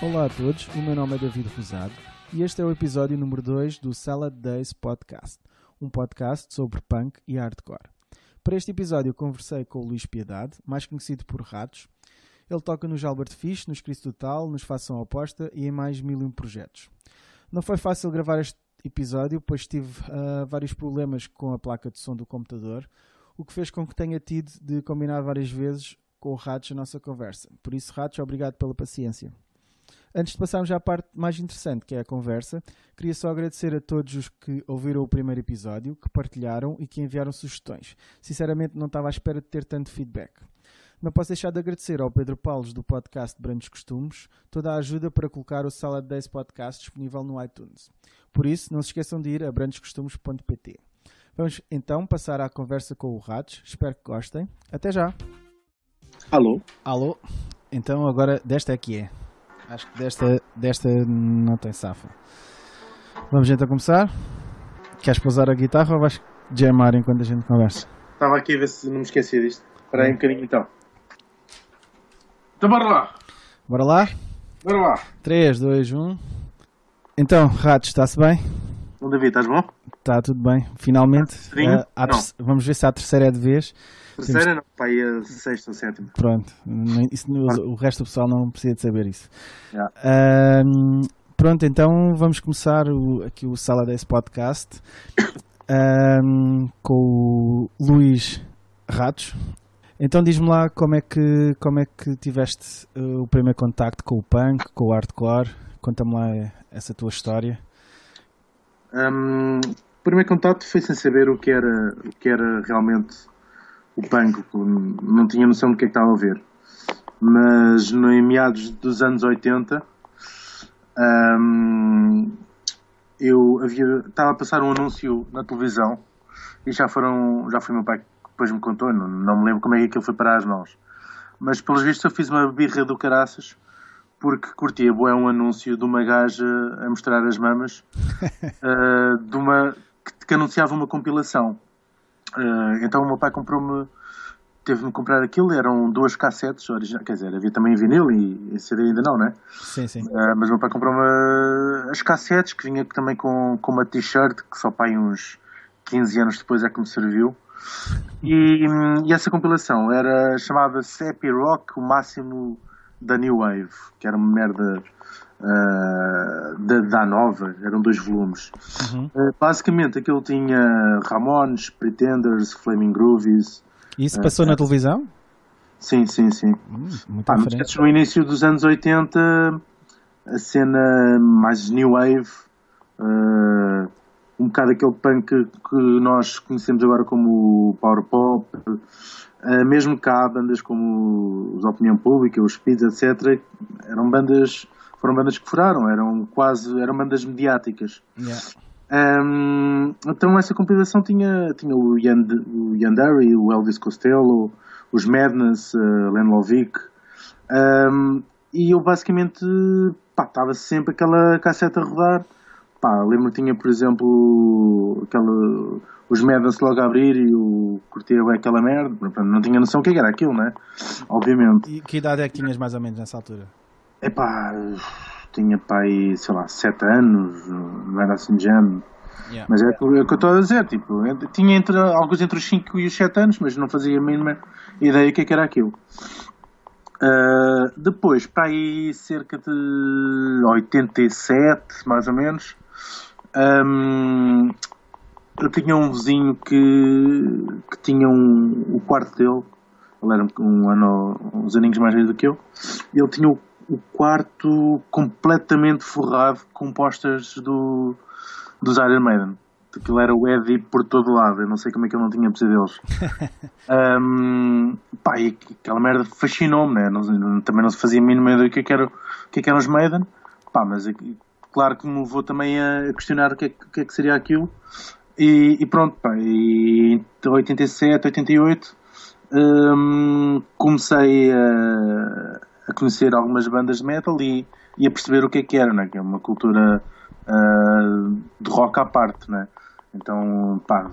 Olá a todos, o meu nome é David Rosado e este é o episódio número 2 do Salad Days Podcast, um podcast sobre punk e hardcore. Para este episódio conversei com o Luís Piedade, mais conhecido por Ratos. Ele toca no Jalbert Fish, nos Cristo Total, nos Fação Oposta e em mais mil e um projetos. Não foi fácil gravar este episódio, pois tive uh, vários problemas com a placa de som do computador, o que fez com que tenha tido de combinar várias vezes com o Ratos a nossa conversa. Por isso, Ratos, obrigado pela paciência. Antes de passarmos à parte mais interessante, que é a conversa, queria só agradecer a todos os que ouviram o primeiro episódio, que partilharam e que enviaram sugestões. Sinceramente, não estava à espera de ter tanto feedback. Não posso deixar de agradecer ao Pedro Paulos do podcast Brandos Costumes toda a ajuda para colocar o Salad Days Podcast disponível no iTunes. Por isso, não se esqueçam de ir a brandoscostumes.pt. Vamos então passar à conversa com o Ratos. Espero que gostem. Até já! Alô? Alô? Então agora desta é que é. Acho que desta, desta não tem safa. Vamos então começar? Queres pousar a guitarra ou vais jamar enquanto a gente conversa? Estava aqui a ver se não me esquecia disto. Espera aí um bocadinho então. Então bora lá. Bora lá? Bora lá. 3, 2, 1. Então, Ratos, está-se bem? Bom, David, estás bom? Está tudo bem. Finalmente. Terce- Vamos ver se a terceira é de vez. Terceira não, pá, aí a sexta ou sétima. Pronto. Isso- o resto do pessoal não precisa de saber isso. Ahm, pronto, então vamos começar o- aqui o Sala 10 Podcast ahm, com o Luís Ratos. Então diz-me lá como é que, como é que tiveste uh, o primeiro contacto com o punk, com o hardcore. Conta-me lá essa tua história. Hum, o primeiro contato foi sem saber o que era, o que era realmente o punk. Não tinha noção do que é que estava a ver. Mas no, em meados dos anos 80 hum, eu havia, estava a passar um anúncio na televisão e já foram já foi meu pai que depois me contou, não, não me lembro como é que aquilo foi para as mãos. Mas pelos vistos eu fiz uma birra do caraças porque curtia bué um anúncio de uma gaja a mostrar as mamas uh, de uma, que, que anunciava uma compilação. Uh, então o meu pai comprou-me, teve-me comprar aquilo, eram duas cassetes originais, quer dizer, havia também vinil e, e CD ainda não, né? Sim, sim. Uh, mas o meu pai comprou-me as cassetes, que vinha também com, com uma t-shirt, que só pai uns 15 anos depois é que me serviu. E, e essa compilação era chamada Happy Rock, o máximo da New Wave, que era uma merda uh, da, da nova, eram dois volumes. Uhum. Uh, basicamente aquilo tinha Ramones, Pretenders, Flaming Groovies. E isso passou na televisão? Sim, sim, sim. Hum, muito Pá, mas no início dos anos 80, a cena mais new wave, eh, um bocado aquele punk que nós conhecemos agora como power pop, eh, mesmo cá bandas como os Opinião Pública, os Speeds, etc., eram bandas, foram bandas que furaram, eram quase, eram bandas mediáticas. Yeah. Um, então essa compilação tinha, tinha o, Yand, o Yandere, o Elvis Costello, os Madness, uh, Len Lovick, um, e eu basicamente estava sempre aquela cassete a rodar. Pá, lembro que tinha, por exemplo, aquela, os Madness logo a abrir e o curtia aquela merda. Não tinha noção o que era aquilo, né? Obviamente. E que idade é que tinhas mais ou menos nessa altura? Epá, tinha pai, sei lá, 7 anos, não era assim género. Yeah. Mas é o que é o que eu estou a dizer, tipo, tinha entre, alguns entre os 5 e os 7 anos, mas não fazia a mínima ideia do que, é que era aquilo. Ah, depois, para aí cerca de 87, mais ou menos, ahm, eu tinha um vizinho que, que tinha um, o quarto dele, ele era um ano, uns aninhos mais velho do que eu, e ele tinha o, o quarto completamente forrado com posters do, dos Iron Maiden. Aquilo era o Eddie por todo lado, eu não sei como é que ele não tinha pesadelos. um, pá, e aquela merda fascinou-me, né? Não- também não se fazia a mínima ideia do que, é que, era, que, é que eram os Maiden. Pá, mas claro que me levou também a questionar o que é, que- é que seria aquilo. E, e pronto, pá, e em 87, 88 hum, comecei a, a conhecer algumas bandas de metal e, e a perceber o que é que era, né? que é uma cultura ah, de rock à parte, né? Então, pá,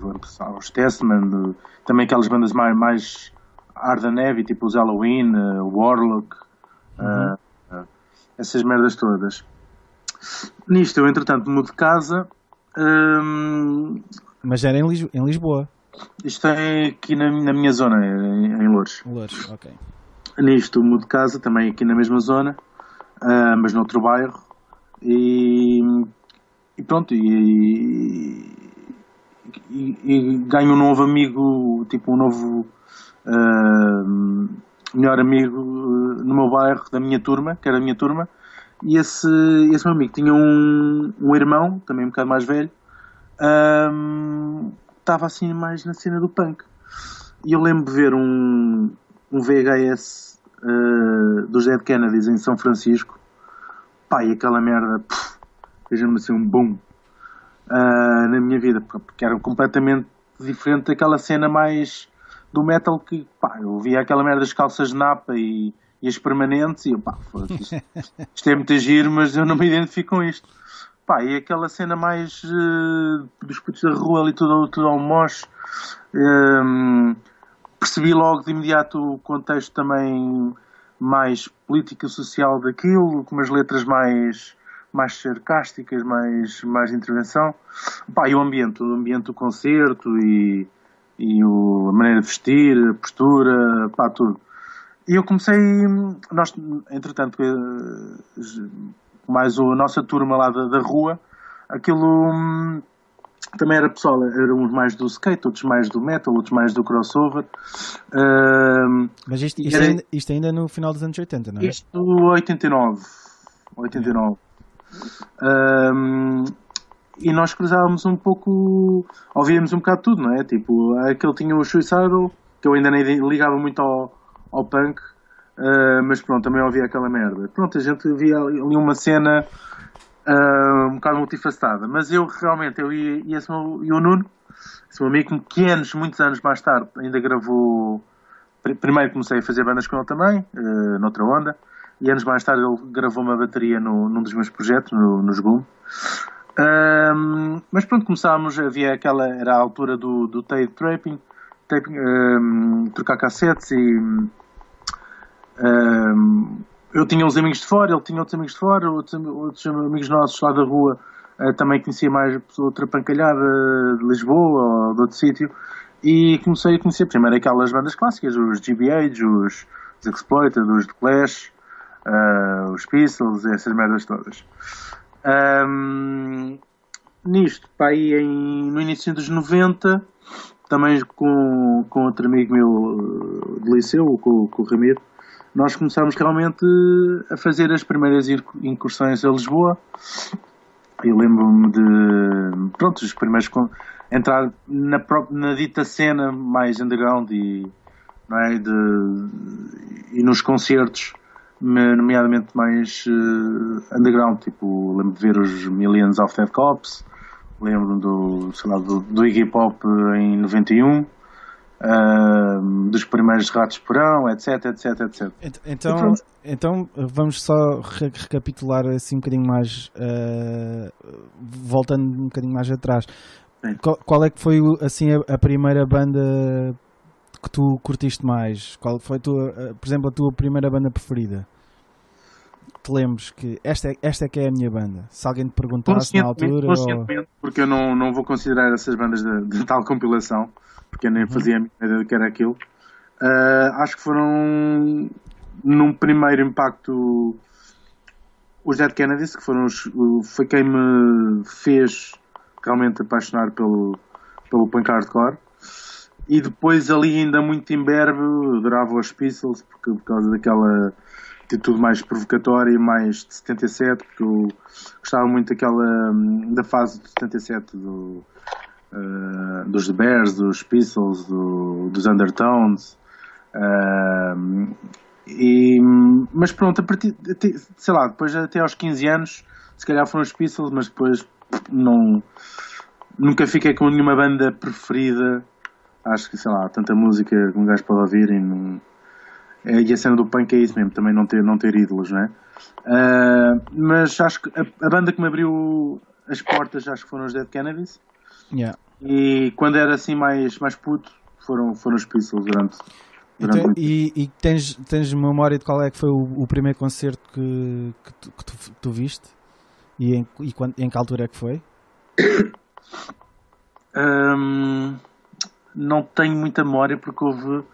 os Testament, também aquelas bandas mais, mais hard and heavy, tipo os Halloween, uh, Warlock, uh, uh, essas merdas todas. Nisto, eu entretanto mudo de casa. hum, Mas era em, Lis- em Lisboa. isto é aqui na, na minha zona, em, em Lourdes. Lourdes, ok. Nisto, mudo de casa, também aqui na mesma zona, ah, mas noutro bairro. E, e pronto, e, e- e ganho um novo amigo, tipo um novo ah, melhor amigo ah, no meu bairro, da minha turma, que era a minha turma. E esse, esse meu amigo tinha um, um irmão, também um bocado mais velho, estava assim mais na cena do punk. E eu lembro de ver um, um VHS uh, dos Dead Kennedys em São Francisco. Pá, e aquela merda, fez-me assim um boom uh, na minha vida, porque era completamente diferente daquela cena mais do metal que, pá, eu via aquela merda das calças de napa e, e as permanentes e eu, pá, isto, isto é muito giro, mas eu não me identifico com isto. Pá, e aquela cena mais uh, dos putos da rua ali, tudo, tudo ao moche. Um, percebi logo de imediato o contexto também mais político-social daquilo, com umas letras mais, mais sarcásticas, mais, mais intervenção. Pá, e o ambiente, o ambiente do concerto e, e o, a maneira de vestir, a postura, pá, tudo. E eu comecei, nós, entretanto, eh, mais a nossa turma lá da, da rua, aquilo hum, também era pessoal, eram uns mais do skate, outros mais do metal, outros mais do crossover. Mas isto, isto, era- ainda, isto ainda no final dos anos 80, não é? isto 89. 89. Hum, e nós cruzávamos um pouco, ouvíamos um bocado tudo, não é? Tipo, aquele tinha o Suicidal, que eu ainda nem ligava muito ao, ao punk, ah, mas pronto, também ouvia aquela merda. Pronto, a gente via ali uma cena ah, um bocado multifacetada, mas eu realmente, eu e, e, esse meu, e o Nuno, esse meu amigo que anos, muitos anos mais tarde, ainda gravou. pri- Primeiro comecei a fazer bandas com ele também, eh, noutra onda, e anos mais tarde ele gravou uma bateria no, num dos meus projetos, no, nos GUM. Ahm, mas pronto, começámos, havia aquela, era a altura do, do tape trapping, ahm, trocar cassetes e ahm, eu tinha uns amigos de fora, ele tinha outros amigos de fora, outros, outros amigos nossos lá da rua eh, também conhecia mais outra pancalhada de Lisboa ou de outro sítio e comecei a conhecer primeiro aquelas bandas clássicas, os GBH, os, os Exploited, os The Clash, ah, os Pistols, essas merdas todas. Ahm, nisto, pá, aí em, no início dos 90, também com, com outro amigo meu eh, de liceu, com, com o Ramiro, nós começámos realmente a fazer as primeiras ir- incursões a Lisboa. Eu lembro-me de, pronto, os primeiros entrar na, na dita cena mais underground e, não é, de, e nos concertos, me- nomeadamente mais eh, underground, tipo, lembro de ver os Millions of Dead Cops, lembro do, do, do Iggy Pop em 91, ah, dos primeiros Ratos Porão, etc, etc, etc. Ent- Então, pronto. então vamos só re- recapitular assim um bocadinho mais, eh, voltando um bocadinho mais atrás. Qual, qual é que foi assim a, a primeira banda que tu curtiste mais? Qual foi a tua, eh, por exemplo, a tua primeira banda preferida? Te lembres que esta é, esta é que é a minha banda. Se alguém te perguntasse na Conscientemente, altura, ou... conscientemente, porque eu não, não vou considerar essas bandas de, de tal compilação, porque eu nem fazia a minha ideia do que era aquilo. Ah, acho que foram, num primeiro impacto, os Dead Kennedys, que foram os, foi quem me fez realmente apaixonar pelo, pelo punk hardcore. E depois ali ainda muito imberbe, adorava os Pistols, porque, por causa daquela atitude mais provocatória e mais de 77, porque eu gostava muito daquela hum, da fase de 77 do, eh, dos The Bears, dos Pistols, do- dos Undertones. Hum, e, mas pronto, a partir, sei lá, depois até aos 15 anos, se calhar foram os Pistols, mas depois não, nunca fiquei com nenhuma banda preferida. Acho que, sei lá, tanta música que um gajo pode ouvir e não. É, E a cena do punk é isso mesmo, também não ter, não ter ídolos, não é? Ah, mas acho que a, a banda que me abriu as portas acho que foram os Dead Kennedys. Yeah. E quando era assim mais, mais puto, foram, foram os Pistols durante Então, e, e tens, tens memória de qual é que foi o, o primeiro concerto que, que, tu, que, tu, tu, viste? E em, e quando, em que altura é que foi? Um, não tenho muita memória porque houve.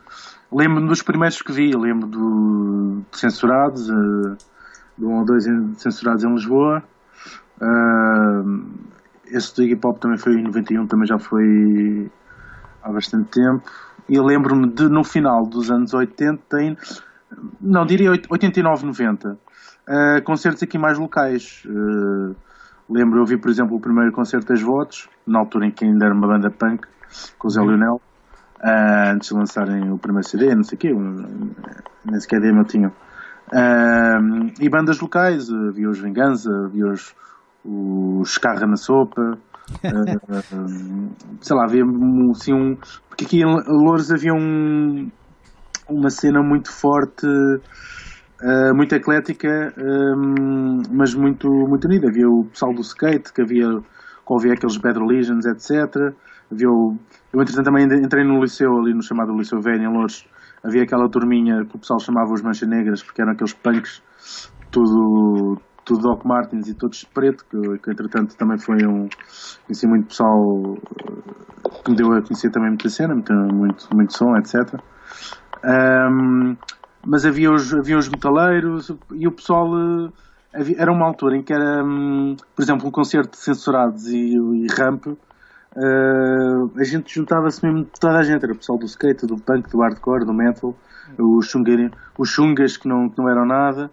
Lembro-me dos primeiros que vi, lembro do, de Censurados, uh, de um ou dois censurados em Lisboa. Uh, esse do hip hop também foi em 91, também já foi há bastante tempo. E lembro-me de no final dos anos 80, não diria 89, 90, uh, concertos aqui mais locais. Uh, lembro, eu vi, por exemplo, o primeiro concerto das Votos, na altura em que ainda era uma banda punk, com o Zé. Lionel, uh, antes de lançarem o primeiro CD, não sei o quê, nem sequer demo eu tinha. Uh, e bandas locais, havia os Vingança, havia os, os Carra na Sopa, uh, sei lá, havia assim um. Porque aqui em Louros havia um, uma cena muito forte, uh, muito eclética, um, mas muito, muito unida. Havia o pessoal do skate, que havia, que havia aqueles Bad Religions, etc. Havia o, eu, entretanto, também entrei no liceu, ali no chamado Liceu Velho, em Louros. Havia aquela turminha que o pessoal chamava os Mancha Negras, porque eram aqueles punks, tudo tudo Doc Martins e todos de preto, que, que entretanto também foi um. Conheci muito pessoal que me deu a conhecer também muita cena, muito, muito, muito som, etc. Um, mas havia os, havia os metaleiros e o pessoal. Havia, era uma altura em que era, um, por exemplo, um concerto de censurados e, e ramp. Uh, a gente juntava-se mesmo toda a gente, era o pessoal do skate, do punk, do hardcore, do metal, os, os chungas que não, que não eram nada,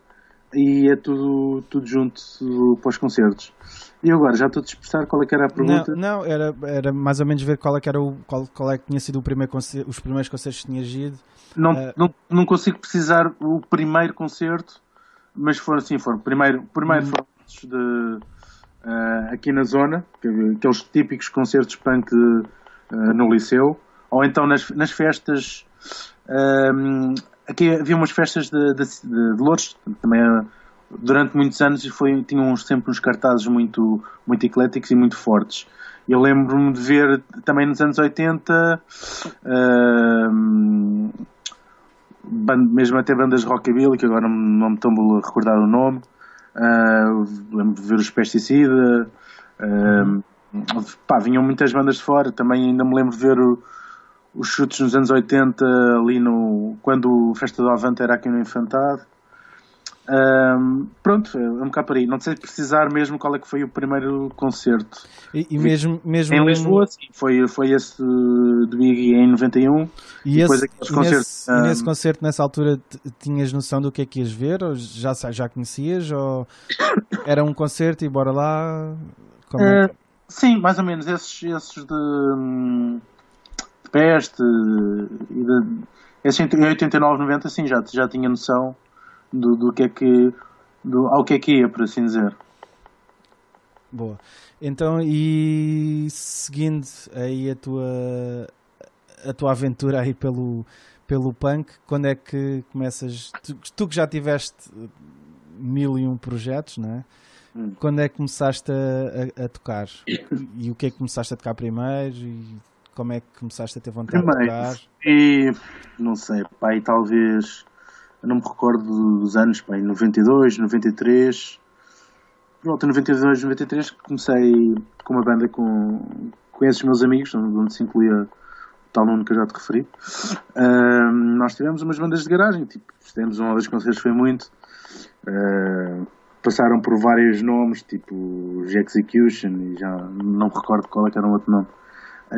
e é tudo, tudo junto para os concertos. E agora, já estou a dispersar qual é que era a pergunta? Não, não era, era mais ou menos ver qual é que era o qual, qual é que tinha sido o primeiro concerto, os primeiros concertos que tinhas ido. Não, uh... não, não consigo precisar o primeiro concerto, mas foram assim, foram. Primeiro, primeiro uhum. foram de, uh, aqui na zona, aqueles típicos concertos punk uh, no liceu, ou então nas, nas festas aqui havia umas festas de, de, de, de Lourdes, também durante muitos anos foi, tinham sempre uns cartazes muito, muito ecléticos e muito fortes. Eu lembro-me de ver também nos anos 80, uh, band, mesmo até bandas de rockabilly, que agora não me estou a recordar o nome. Uh, lembro de ver os Pesticida. Uh, pá, vinham muitas bandas de fora. Também ainda me lembro de ver o, os chutes nos anos 80, ali no, quando o Festa do Avante era aqui no Infantado. Um, pronto, é um bocado por aí. Não sei precisar mesmo qual é que foi o primeiro concerto. E, e mesmo, mesmo em Lisboa, sim, foi, foi esse do Biggie em 91. E, esse, e nesse, um... nesse, concerto, nessa altura, tinhas noção do que é que ias ver? Ou já, já conhecias? Ou era um concerto e bora lá? É? Uh, sim, mais ou menos. Esses, esses de. Peste e de, esse em 89, 90 sim, já, já tinha noção do, do que é que do, ao que é que ia, por assim dizer. Boa. Então, e seguindo aí a tua a tua aventura aí pelo, pelo punk, quando é que começas? Tu, tu que já tiveste mil e um projetos, não é? Hum. Quando é que começaste a, a, a tocar? E, e, o que é que começaste a tocar primeiro? E como é que começaste a ter vontade Primeiro, de tocar? E não sei, pai, talvez não me recordo dos anos, pai, 92, 93. Pronto, em 92, 93 comecei com uma banda com, com esses meus amigos, onde se incluía o tal Nuno que eu já te referi. Uh, nós tivemos umas bandas de garagem, tipo, tivemos uma das concertos foi muito. Uh, passaram por vários nomes, tipo Execution, e já não me recordo qual é que era o outro nome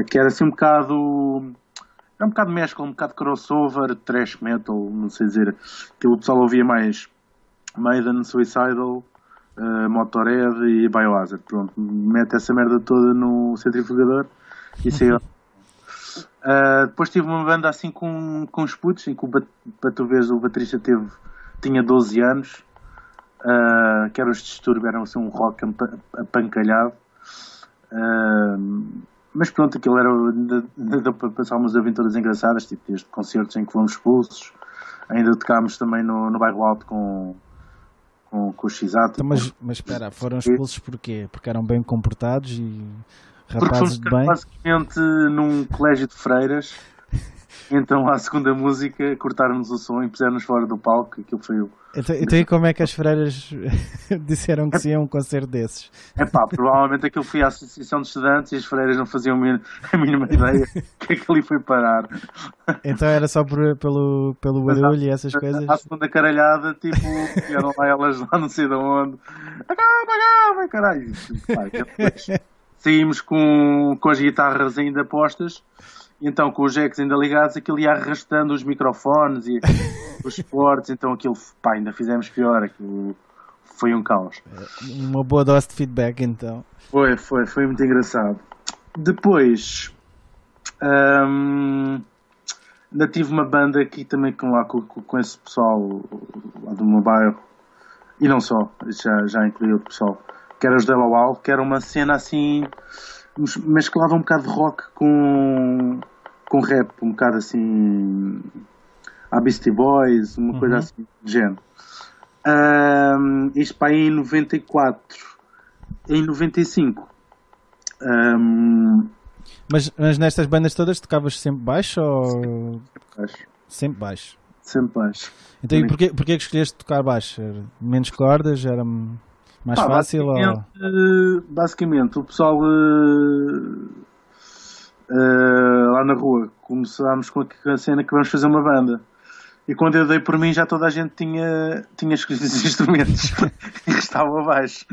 que era assim um bocado. Era um bocado mescla, um bocado crossover, trash metal, não sei dizer. Que o pessoal ouvia mais Maiden, Suicidal, uh, Motorhead e Biohazard. Pronto, mete essa merda toda no centrifugador e saiu. Uh, depois tive uma banda assim com, com os putos, em que o, para tu veres o baterista teve, tinha 12 anos, uh, que eram os distúrbios, eram assim um rock apancalhado. Uh, mas pronto, aquilo era. Deu para passar umas aventuras engraçadas, tipo desde concertos em que fomos expulsos. Ainda tocámos também no, no bairro alto com, com, com o X-Ato. Então, mas, mas espera, foram expulsos porquê? Porque eram bem comportados e rapazes de bem? basicamente num colégio de freiras. Então, à segunda música, cortaram-nos o som e puseram-nos fora do palco. Aquilo foi o. Então, então e como é que as freiras disseram que se iam um concerto desses? É pá, provavelmente aquilo foi a Associação de Estudantes e as freiras não faziam a mínima ideia que aquilo ali foi parar. Então era só por, pelo, pelo barulho e essas coisas? À segunda caralhada, tipo, vieram lá elas lá não sei de onde. Acaba, acaba, caralho. Saímos com, com as guitarras ainda postas então com os jacks ainda ligados, aquilo ia arrastando os microfones e os suportes, então aquilo, pá, ainda fizemos pior, aquilo foi um caos. Uma boa dose de feedback então. Foi, foi, foi muito engraçado. Depois, hum, ainda tive uma banda aqui também com, lá, com, com esse pessoal lá do meu bairro, e não só, já, já incluí outro pessoal, que era os Delawal, que era uma cena assim mesclava um bocado de rock com, com rap, um bocado assim. A Beastie Boys, uma uhum. coisa assim de género. Um, isto para aí em 94. Em 95. Um, mas, mas nestas bandas todas tocavas sempre baixo ou. Sempre baixo. Sempre baixo. Sempre baixo. Então e porquê, porquê que escolheste tocar baixo? Menos cordas? Era mais Pá, fácil? Basicamente, ou... basicamente, o pessoal uh, uh, lá na rua começámos com a cena que vamos fazer uma banda. E quando eu dei por mim, já toda a gente tinha, tinha escrito os instrumentos e estava baixo.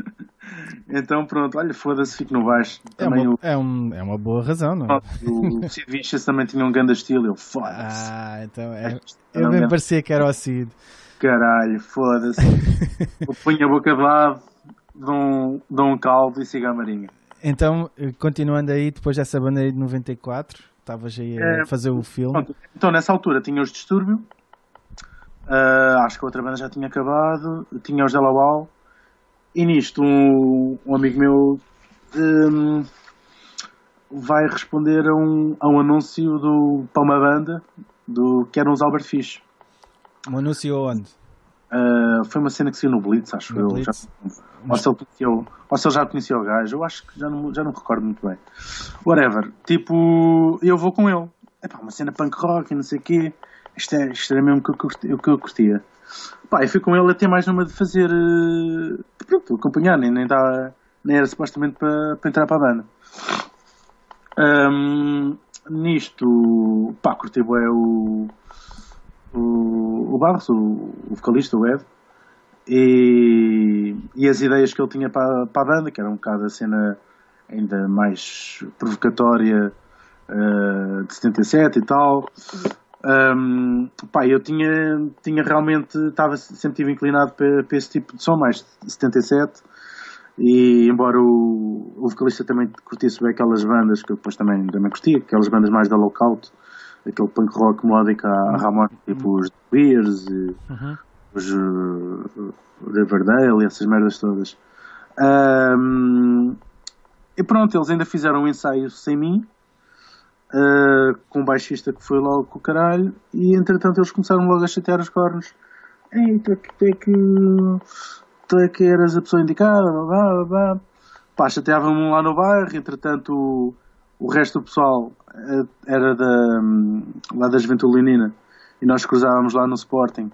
Então, pronto, olha, foda-se, fico no baixo. É uma, o... é, um, é uma boa razão, não é? O Sid Vicious também tinha um grande estilo, eu foda-se. Ah, então é. Eu bem parecia que era o Cid. Caralho, foda-se. eu punho a boca de lado, dou um, dou um caldo e sigo a marinha. Então, continuando aí, depois dessa banda aí de 94, estavas aí a é, fazer o filme. Pronto, então, nessa altura tinha os Distúrbio, uh, acho que a outra banda já tinha acabado, tinha os Delawal, e nisto um, um amigo meu um, vai responder a um, a um anúncio do, para uma banda do, que eram os Albert Fish. Um anúncio onde? Uh, foi uma cena que saiu no Blitz, acho no eu. Blitz? Já, ou, se ele conhecia o, ou se ele já conhecia o gajo, eu acho que já não, já não me recordo muito bem. Whatever. Tipo, eu vou com ele. É pá, uma cena punk rock e não sei o quê. Isto, é, isto era mesmo o que eu, que eu curtia. Pá, e fui com ele até mais numa de fazer. Uh, pronto, acompanhar, nem, nem, dá, nem era supostamente para, para entrar para a banda. Um, nisto, pá, curti é o o, o Barros, o, o vocalista, o Ed, e, e as ideias que ele tinha para, para a banda, que era um bocado a cena ainda mais provocatória uh, de 77 e tal. Um, pá, eu tinha, tinha realmente, estava, sempre tive inclinado para, para esse tipo de som, mais 77. E embora o, o vocalista também curtisse bem aquelas bandas que eu depois também, também curtia, aquelas bandas mais da lockout, aquele punk rock melódico à, Ramon, tipo os Beers e uhum. Os uh, Riverdale e essas merdas todas. Um, e pronto, eles ainda fizeram um ensaio sem mim, uh, com um baixista que foi logo com o caralho, e entretanto eles começaram logo a chatear os cornos. Ei, tu é que, tu é que, tu é que eras a pessoa indicada, blá blá blá. Pá, chateavam-me lá no bairro, entretanto o, o resto do pessoal eh, era da, lá da Juventude Leonina e nós cruzávamos lá no Sporting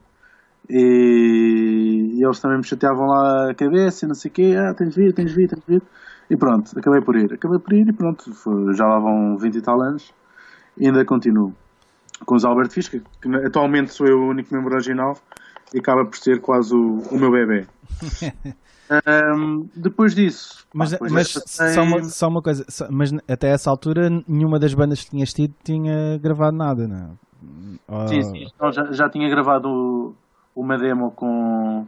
e, e, eles também me chateavam lá a cabeça e não sei o quê, ah, tens de vir, tens de vir, tens de vir e pronto, acabei por ir, acabei por ir e pronto, já lá vão 20 e tal anos e ainda continuo com os Albert Fisch, que atualmente sou eu o único membro original e acaba por ser quase o, o meu bebê Um, depois disso. Mas, pá, mas só, uma, só uma coisa, só, mas até essa altura nenhuma das bandas que tinhas tido tinha gravado nada, não é? Sim, sim. Então, já, já tinha gravado uma demo com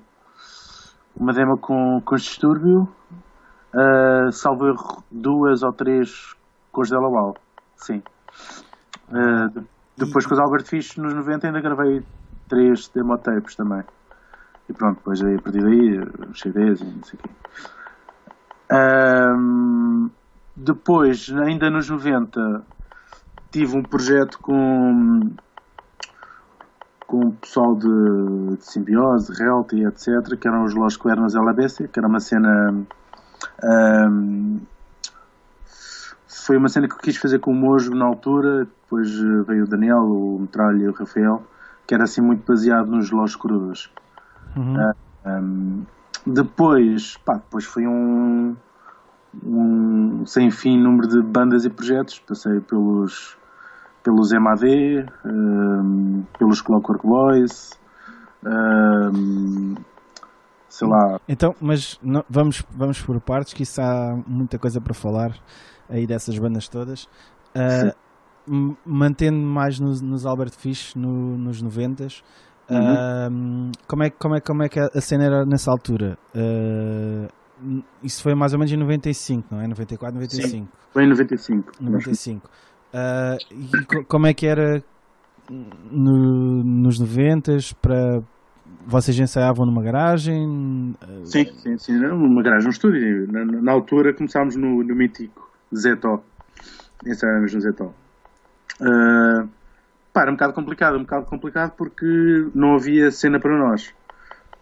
uma demo com, com distúrbio, uh, salvo erro, duas ou três com os Delawal. Sim. Uh, depois e... com os Albert Fish nos 90 ainda gravei três demo tapes também. E pronto, depois aí, a partir daí, os CDs e não sei o quê. Um, depois, ainda nos 90, tive um projeto com, com o pessoal de, de Simbiose, Realty, etc., que eram os Los Cuernos LABC, que era uma cena um, foi uma cena que eu quis fazer com o Mojo na altura, depois eh, veio o Daniel, o Metralha e o Rafael, que era assim muito baseado nos Los Crudos. Uhum. Uh, um, depois, pá, depois foi um, um sem fim número de bandas e projetos. Passei pelos, pelos MAD, um, pelos Clockwork Boys, um, sei lá. Então, mas não, vamos, vamos por partes, que isso há muita coisa para falar aí dessas bandas todas. Uh, mantendo mais nos, nos Albert Fish no, nos 90 uhum. uh, como, é, como, é, como é que a cena era nessa altura? Uh, isso foi mais ou menos em 95, não é? 94, 95. Sim, foi em 95. 95. Uh, e como é que era no, nos 90 para vocês ensaiavam numa garagem? Sim, sim, sim, numa garagem, um estúdio. Na, na altura começámos no, no mítico Zetó. Ensaiámos no Zetó. Uh, pá, era um bocado complicado, um bocado complicado porque não havia cena para nós.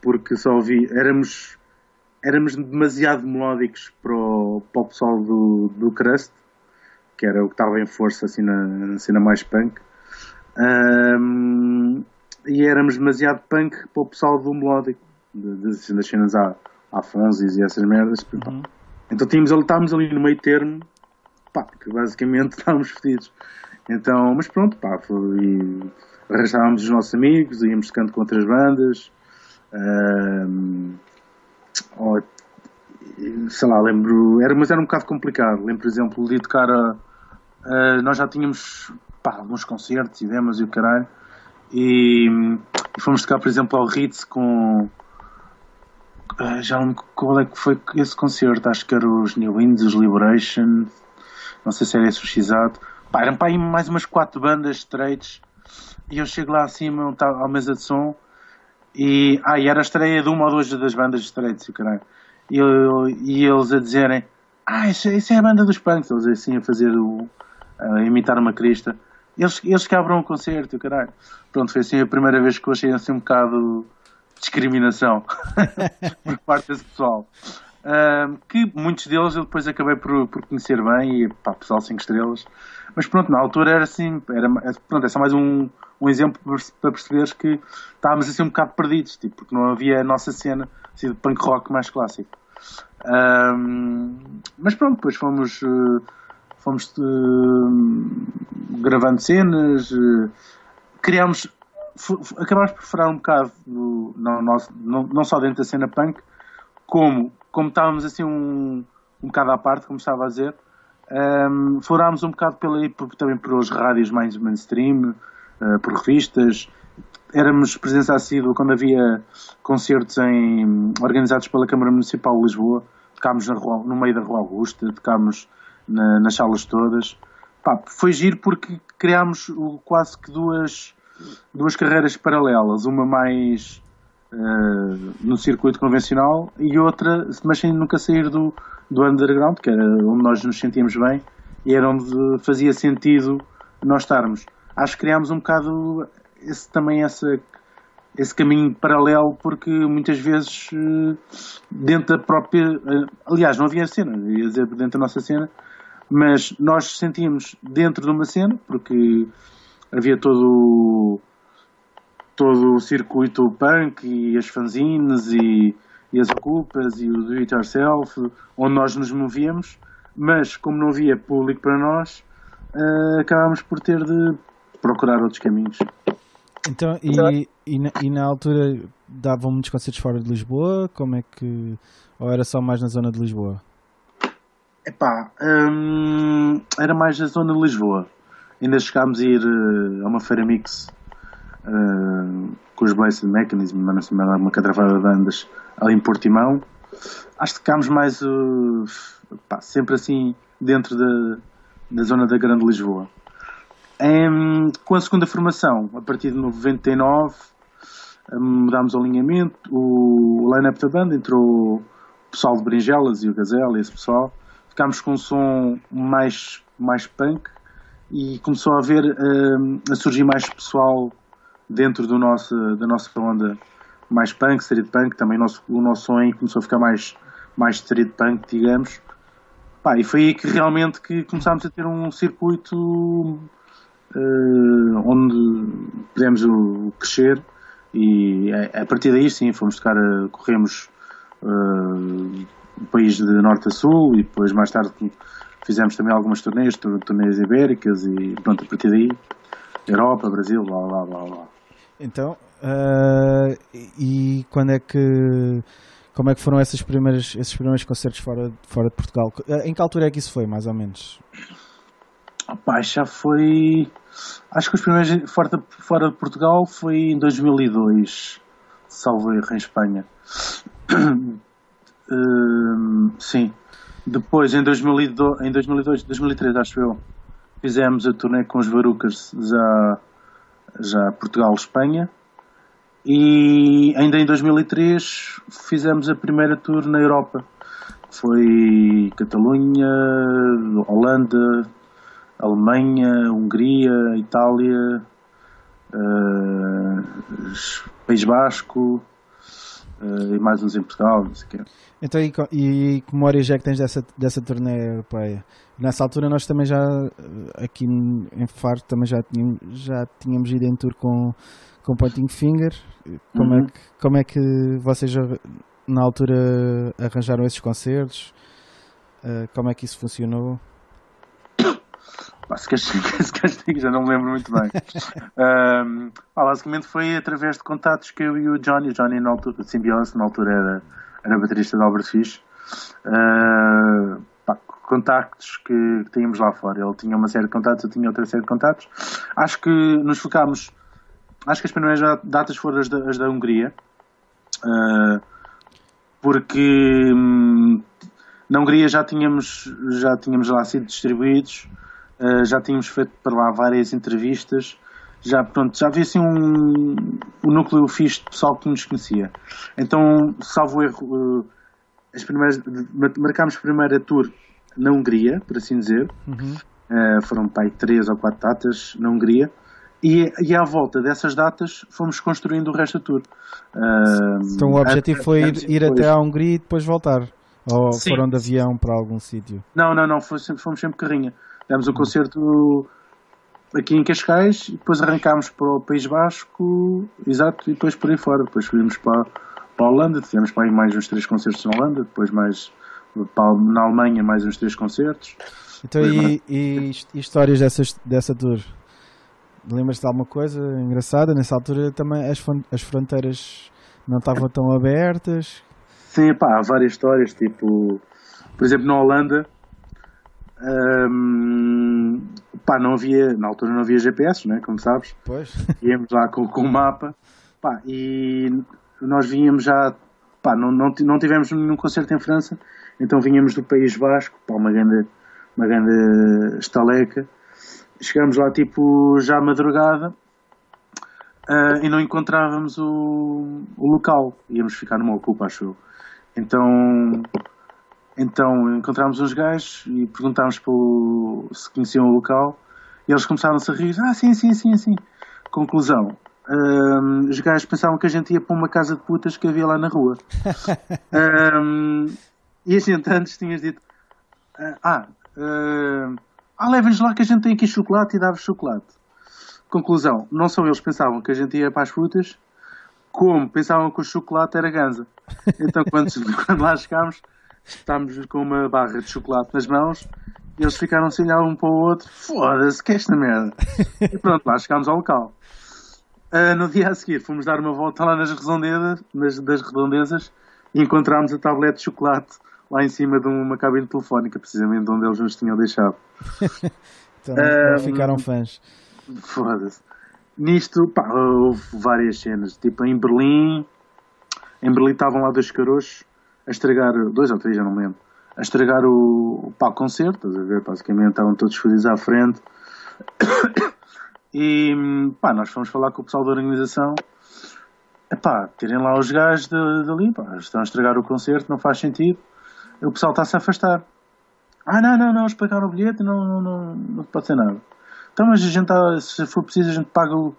Porque só havia. Éramos, éramos demasiado melódicos para o, para o pessoal do, do Crust, que era o que estava em força assim na, na cena mais punk. Um, e éramos demasiado punk para o pessoal do melódico, das cenas à, à Fonzis e essas merdas. Uhum. Então tínhamos, estávamos ali no meio termo, pá, que basicamente estávamos fedidos. Então, mas pronto, pá, foi, arrastávamos os nossos amigos, íamos tocando com outras bandas. Um, ou, sei lá, lembro, era, mas era um bocado complicado. Lembro, por exemplo, de tocar a, a nós já tínhamos pá, alguns concertos e demos e o caralho. E, e, fomos tocar, por exemplo, ao Ritz com. Uh, já não qual é que foi esse concerto, acho que era os New Winds, os Liberation, não sei se era esse o X-Ato Pá, eram aí mais umas quatro bandas straights e eu chego lá acima à mesa de som e, ah, e era a estreia de uma ou duas das bandas straights, caralho. E, e eles a dizerem, ah, isso, isso, é a banda dos punks, eles assim a fazer o, a imitar uma crista. Eles, eles quebram o concerto, caralho. Pronto, foi assim a primeira vez que eu achei assim um bocado discriminação por parte desse pessoal. Uh, que muitos deles eu depois acabei por, por conhecer bem e pá, pessoal 5 estrelas. Mas pronto, na altura era assim, era, pronto, é só mais um, um exemplo para perceberes que estávamos assim um bocado perdidos, tipo, porque não havia a nossa cena assim, de punk rock mais clássico. Mas pronto, depois fomos, uh, fomos uh, gravando cenas, uh, criámos, acabámos por furar um bocado no, no nosso, não, não só dentro da cena punk, como, como estávamos assim um, um bocado à parte, como estava a dizer, um, furámos um bocado pela por, também pelos rádios mais mainstream, uh, por revistas. Éramos presença assídua quando havia concertos em, organizados pela Câmara Municipal de Lisboa. Tocámos rua, no meio da Rua Augusta, tocámos na, nas salas todas. Pá, foi giro porque criámos quase que duas, duas carreiras paralelas. Uma mais uh, no circuito convencional e outra, mas sem nunca sair do, do underground, que era onde nós nos sentíamos bem e era onde fazia sentido nós estarmos. Acho que criámos um bocado esse, também essa, esse caminho paralelo, porque muitas vezes eh, dentro da própria. Eh, aliás, não havia cena, ia dizer dentro da nossa cena, mas nós sentíamos dentro de uma cena, porque havia todo todo o circuito punk e as fanzines e e as culpas e o do it yourself, onde nós nos movíamos, mas como não havia público para nós, uh, acabámos por ter de procurar outros caminhos. Então, e, e, na, e na altura davam muitos concertos fora de Lisboa? Como é que. Ou era só mais na zona de Lisboa? Epá, hum, era mais na zona de Lisboa. Ainda chegámos a ir uh, a uma feira mix com os Blessed Mechanism, uma catrafada de bandas ali em Portimão. Acho que ficámos mais uh, pá, sempre assim dentro da, da zona da Grande Lisboa. Em, com a segunda formação, a partir de 99, mudámos o alinhamento, o line-up da banda, entrou o pessoal de Brinjelas e o Gazelle, esse pessoal. Ficámos com um som mais, mais punk e começou a haver a surgir mais pessoal dentro do nosso, da nossa onda mais punk, street punk, também o nosso, o nosso som começou a ficar mais, mais street punk, digamos. Pá, e foi aí que realmente que começámos a ter um circuito uh, onde pudemos crescer e a, a, partir daí sim fomos tocar, a, corremos uh, o país de norte a sul e depois mais tarde fizemos também algumas turnês, turnês ibéricas e pronto, a partir daí Europa, Brasil, blá blá blá blá. Então, uh, e quando é que como é que foram essas primeiras, esses primeiros concertos fora, fora de Portugal? Em que altura é que isso foi, mais ou menos? Opa, já foi. Acho que os primeiros fora de, fora de Portugal foi em 2002, salvo erro, em Espanha. Uh, sim. Depois, em 2002, em 2002, 2003, acho eu, fizemos a turnê com os Varucas já, já Portugal-Espanha. E ainda em 2003 fizemos a primeira tour na Europa. Foi Catalunha, Holanda, Alemanha, Hungria, Itália, uh, País Basco e mais uns em Portugal, não sei o quê. Então, e, e que memórias é que tens dessa, dessa turnê europeia? Nessa altura nós também já, aqui em Faro, também já tínhamos, já tínhamos ido em tour com, com Pointing Finger. Como, é uhum. é que, como é que vocês na altura arranjaram esses concertos? Uh, como é que isso funcionou? Pá, se castigo, já não me lembro muito bem. um, basicamente foi através de contatos que eu e o Johnny, o Johnny na altura, Simbiose, na altura era, era baterista da Albert Fish, uh, pá, contactos que, que, tínhamos lá fora. Ele tinha uma série de contatos, eu tinha outra série de contatos. Acho que nos focámos, acho que as primeiras datas foram as da, as da Hungria, uh, porque hum, na Hungria já tínhamos, já tínhamos lá sido distribuídos. Uh, já tínhamos feito para lá várias entrevistas, já, pronto, já havia assim um, um núcleo fixe de pessoal que nos conhecia. Então, salvo erro, uh, as primeiras, marcámos a primeira tour na Hungria, por assim dizer. Uhum. Uh, foram para aí três ou quatro datas na Hungria. E, e à volta dessas datas fomos construindo o resto da tour. então o objetivo foi ir, ir até à Hungria e depois voltar? Ou Sim. foram de avião para algum sítio? Não, não, não, fomos, fomos sempre carrinha. Demos um concerto aqui em Cascais e depois arrancámos para o País Basco, exato, e depois por aí fora. Depois subimos para, para a Holanda, tivemos para aí mais uns três concertos na Holanda, depois mais para, na Alemanha mais uns três concertos. Então, e, e, e, histórias dessas, dessa tour? Lembras-te de alguma coisa engraçada? Nessa altura também as, as fronteiras não estavam tão abertas? Sim, pá, há várias histórias, tipo, por exemplo, na Holanda um, pá, não havia, na altura não havia GPS, né, como sabes. Pois. Íamos lá com, com o mapa pá, e nós vínhamos já, pá, não, não, não tivemos nenhum concerto em França, então vínhamos do País Vasco, pá, uma grande, uma grande estaleca. Chegámos lá tipo já madrugada uh, e não encontrávamos o, o local, íamos ficar numa ocupa, acho eu. Então então encontramos uns gajos e perguntámos pelo, se conheciam o local e eles começaram-se a rir. Ah, sim, sim, sim, sim. Conclusão. Um, os gajos pensavam que a gente ia para uma casa de putas que havia lá na rua. um, e a gente antes tinhas dito: Ah, uh, ah levem-nos lá que a gente tem aqui chocolate e dá-vos chocolate. Conclusão: não só eles pensavam que a gente ia para as putas, como pensavam que o chocolate era ganza. Então quando, quando lá chegámos estávamos com uma barra de chocolate nas mãos e eles ficaram sem olhar um para o outro. Foda-se, que é esta merda? E pronto, lá chegámos ao local. Uh, no dia a seguir fomos dar uma volta lá nas redondezas, nas, das redondezas e encontramos a tablete de chocolate lá em cima de uma cabine telefónica, precisamente onde eles nos tinham deixado. então, uh, ficaram fãs. Foda-se. Nisto, pá, houve várias cenas. Tipo, em Berlim, em Berlim estavam lá dois carochos a estragar, dois ou três, já não lembro, a estragar o, o concerto, estás a ver? Basicamente estavam todos felizes à frente. E pá, nós fomos falar com o pessoal da organização. Epá, tirem lá os gajos dali, pá, estão a estragar o concerto, não faz sentido. O pessoal está-se a afastar. Ah, não, não, não, eles pagaram o bilhete, não, não, não, não pode ser nada. Então, mas a gente, tá, se for preciso, a gente paga o,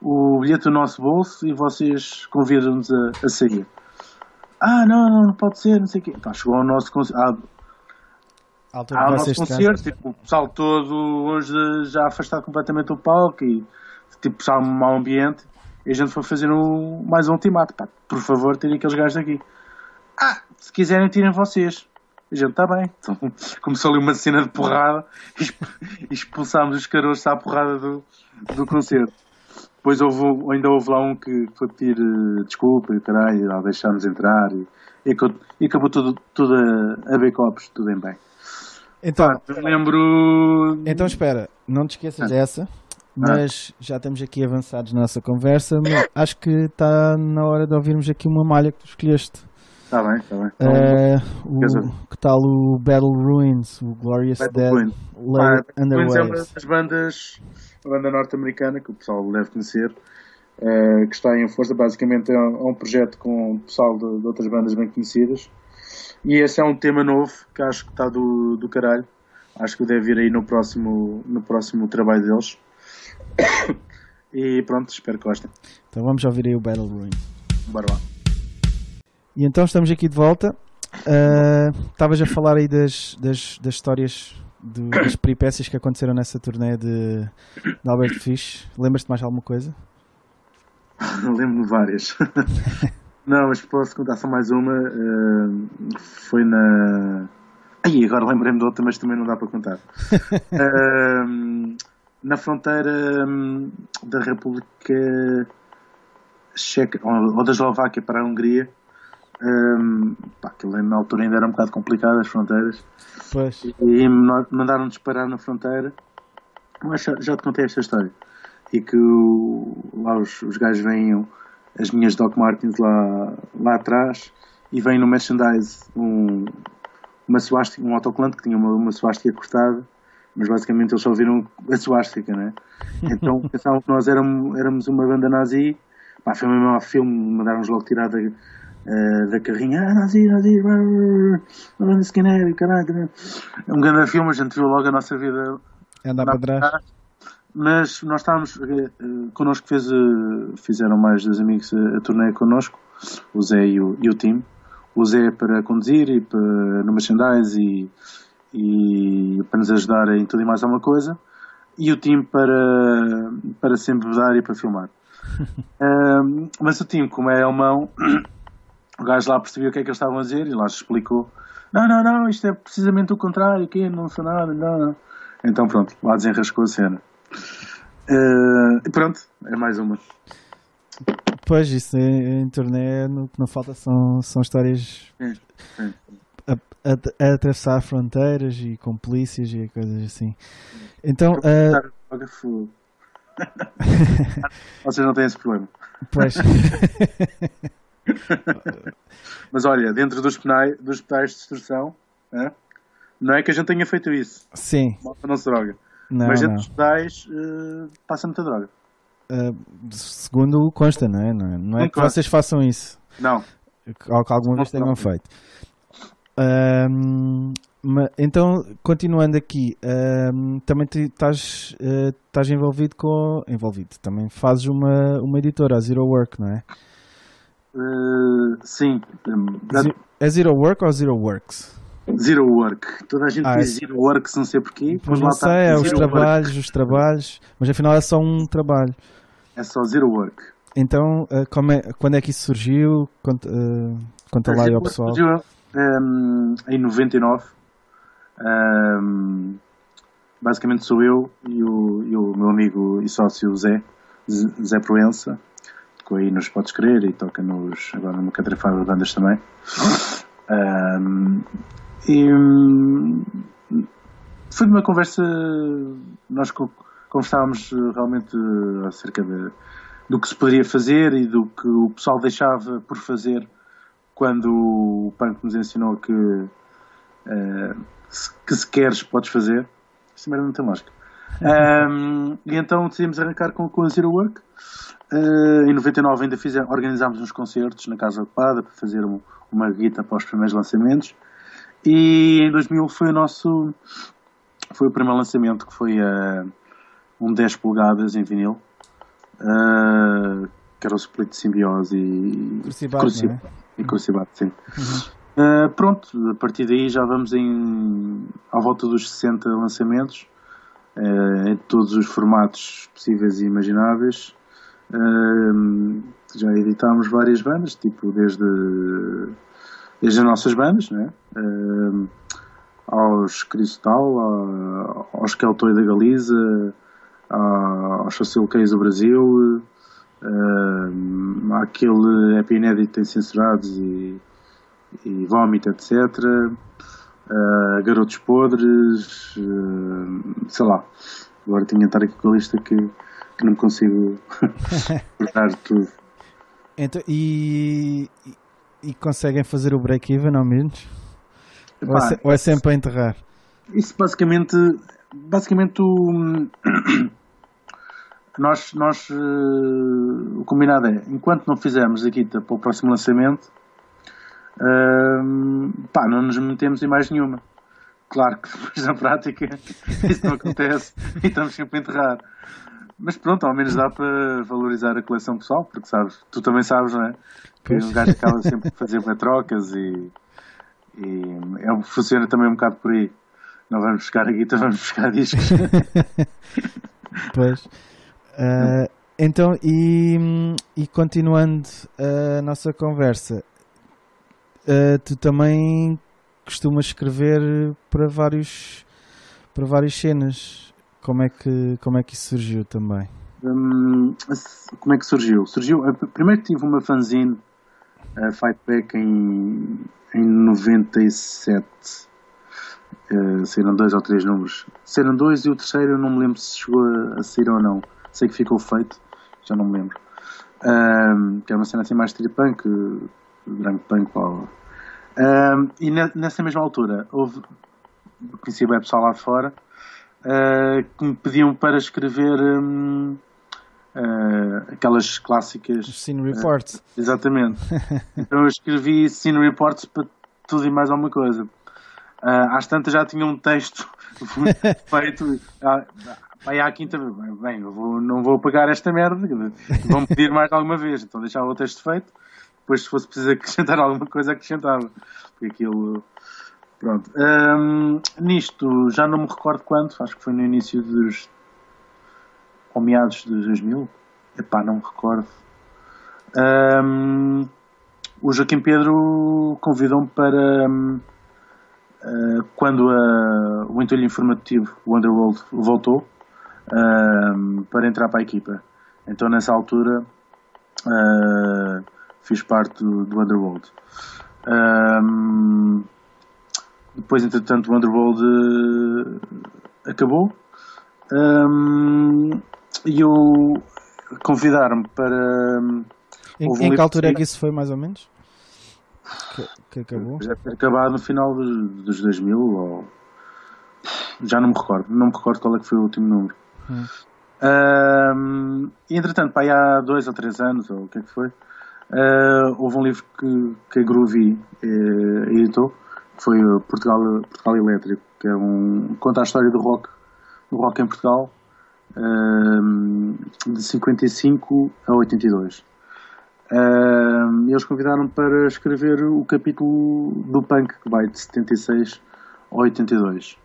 o bilhete do nosso bolso e vocês convidam-nos a, a sair. Ah, não, não, não pode ser, não sei o quê. Pá, chegou ao nosso. Ah, À altura há que o nosso concerto, tipo, o pessoal todo hoje já afastado completamente do palco e tipo, pessoal um mau ambiente. E a gente foi fazer um, mais um ultimato. Pá, por favor, tirem aqueles gajos daqui. Ah, se quiserem, tirem vocês. A gente está bem. Então, começou ali uma cena de porrada e e expulsámos os caroços à porrada do, do concerto. Depois houve, ainda houve lá um que foi pedir eh, desculpa e caralho, ao deixar-nos entrar e, e acabou- e acabou tudo, tudo a, a ver copos, tudo em bem. Então, Eu lembro. então espera, não te esqueças dessa. Mas já estamos aqui avançados na nossa conversa. mas acho que está na hora de ouvirmos aqui uma malha que tu escolheste. Está bem, está bem. Eh, o- queres ouvir? que tal o Battle Ruins, o Glorious Battle Dead, Ruin. Twins é uma das bandas, uma banda norte-americana que o pessoal deve conhecer, eh, que está em força. Basicamente é um, é um projeto com o pessoal de, de outras bandas bem conhecidas. E esse é um tema novo que acho que está do, do caralho. Acho que deve vir aí no próximo, no próximo trabalho deles. E pronto, espero que gostem. Então vamos ouvir aí o Battle Ruins. Bora lá. E então estamos aqui de volta. Ah, Estavas a falar aí das, das, das histórias, do- das peripécias que aconteceram nessa turnê de, de Albert Fish. Lembras-te mais alguma coisa? Lembro-me várias. Não, mas posso contar só mais uma. eh, foi na. Ai, agora lembrei-me de outra, mas também não dá para contar. Eh, na fronteira hum, da República Checa, ou da Eslováquia para a Hungria. Hum, pá, aquilo na altura ainda era um bocado complicado, as fronteiras. Pois. E ma- mandaram disparar na fronteira. Mas já, já te contei esta história. E que o- lá os, os gajos vêm, as minhas Doc Martens lá, lá atrás, e vem no merchandise um, uma suástica, um autocolante que tinha uma, uma suástica cortada, mas basicamente eles só viram a suástica, né? Então pensavam que nós éramos, éramos uma banda nazi. Pá, foi mesmo ao filme, mandaram-nos logo tirar da, eh, da carrinha. Ah, nazi, nazi, brr, brr, brr, brr, skinhead, caralho. É um grande filme, a gente viu logo a nossa vida Andar para trás. mas nós estávamos, eh, connosco fez, eh, fizeram mais dois amigos a, a turnê connosco, o Zé e o, e o Tim. O Zé para conduzir e para, no merchandise e, e para nos ajudar em tudo e mais alguma coisa. E o Tim para, para sempre dar e para filmar. Mas o Tim, como é alemão, o gajo lá percebeu o que é que eles estavam a dizer e lá se explicou. Não, não, não, isto é precisamente o contrário, que não sou nada, não, não. Então pronto, lá desenrascou a cena. Eh, E pronto, é mais uma. Pois, isso em, turnê no que não falta são, são histórias a, a- a atravessar fronteiras e com polícias e coisas assim. Então, fogo. Vocês não têm esse problema. pois, Mas olha, dentro dos penais, dos pedais de destruição, hã? não é que a gente tenha feito isso. sim, Malta não se droga. não, Mas dentro não. dos pedais eh, passa muita droga. Ah, segundo consta, não é? Não é, não é que vocês façam isso, Não. ou que alguma vez tenham feito. Ma- então, continuando aqui, ahm, também estás estás envolvido com. Envolvido, também fazes uma, uma editora, a Zero Work, não é? Eh, sim. É Zero Work ou Zero Works? Zero work. Toda a gente Ah, diz é- zero work, se não sei porquê. Pois não está, sei, é os zero work. trabalhos, os trabalhos, mas afinal é só um trabalho. É só zero work. Então, eh, é- quando é que isso surgiu? Conta, eh, conta lá aí ao pessoal. surgiu, hum, em 99. Hum, basicamente sou eu e o, e o meu amigo e sócio Zé, Zé Proença, que aí nos podes crer e toca nos, agora numa catrafada de bandas também. Hum, e hum, foi uma conversa, nós co- conversávamos eh, realmente eh, acerca de, do que se poderia fazer e do que o pessoal deixava por fazer quando o punk nos ensinou que, se, que se queres podes fazer. Isso merda não tem lógica. Ahm, e então decidimos arrancar com, com a Zero Work. Eh, em 99 ainda fizemos, organizámos uns concertos na Casa Ocupada para fazer um- uma guita para os primeiros lançamentos. E em 2000 foi o nosso foi o primeiro lançamento que foi eh, um 10 polegadas em vinil eh, que era o split de simbiose e Crucibato, é? e Crucibato, sim. Uh, pronto, a partir daí já vamos em à volta dos 60 lançamentos uh, em todos os formatos possíveis e imagináveis. Já editámos várias bandas, tipo desde, desde as nossas bandas, né? aos Cristal, aos Keltoy da Galiza, aos Social Case do Brasil, aquele EP inédito em censurados e e vómito, etc. Uh, garotos podres, uh, sei lá. Agora tinha de estar aqui com a lista que, que não consigo cortar tudo. Então, e, e, conseguem fazer o break-even ao menos? Ou é, ou é, sempre a enterrar? Isso basicamente, basicamente o, nós, nós uh, o combinado é, enquanto não fizermos aqui para o próximo lançamento, pá, não nos metemos em mais nenhuma. Claro que depois na prática isso não acontece e estamos sempre a enterrar. Mas pronto, ao menos dá para valorizar a coleção pessoal, porque sabes, tu também sabes, não é? Que um gajo acaba sempre a fazer trocas e, e é, funciona também um bocado por aí. Não vamos buscar a guita, vamos buscar discos. pois. Uh, então, e, e continuando a nossa conversa, uh, tu também costumas escrever para vários para várias cenas. Como é que como é que isso surgiu também? Hum, como é que surgiu? Surgiu primeiro tive uma fanzine a uh, Fightback em em 97 uh, saíram dois ou três números saíram dois e o terceiro eu não me lembro se chegou a, a sair ou não sei que ficou feito já não me lembro uh, que é uma cena assim mais tripunk Drunk Punk Power. Um, e nessa mesma altura houve conheci bem pessoal lá fora uh, que me pediam para escrever um, uh, aquelas clássicas Scene Reports. Uh, exatamente. então eu escrevi Scene Reports para tudo e mais alguma coisa. Uh, às tantas já tinha um texto feito. Vai à quinta bem, eu vou, não vou pagar esta merda, vão pedir mais alguma vez, então deixava o texto feito depois se fosse preciso acrescentar alguma coisa, acrescentava. Porque aquilo. Pronto. Um, nisto, já não me recordo quanto, acho que foi no início dos. ou meados de 2000. Epá, não me recordo. Um, o Joaquim Pedro convidou-me para. Um, uh, quando a, o entulho informativo, o Underworld, voltou, para entrar para a equipa. Então, nessa altura. Uh, fiz parte do, do Underworld. Um, depois, entretanto, o Underworld uh, acabou um, e eu convidaram-me para. Um, em, em que altura é que isso foi, mais ou menos? Que, que acabou? Já ter acabado no final dos, dos 2000 ou. Já não me recordo, não me recordo qual é que foi o último número. Hum. Um, entretanto, pá, há dois ou três anos, ou o que é que foi, Uh, houve um livro que, que a Groovy uh, editou, foi Portugal, Portugal Elétrico, que é um, conta a história do rock, do rock em Portugal, uh, de 55 a 82. Uh, eles convidaram para escrever o capítulo do punk, que vai de 76 a 82.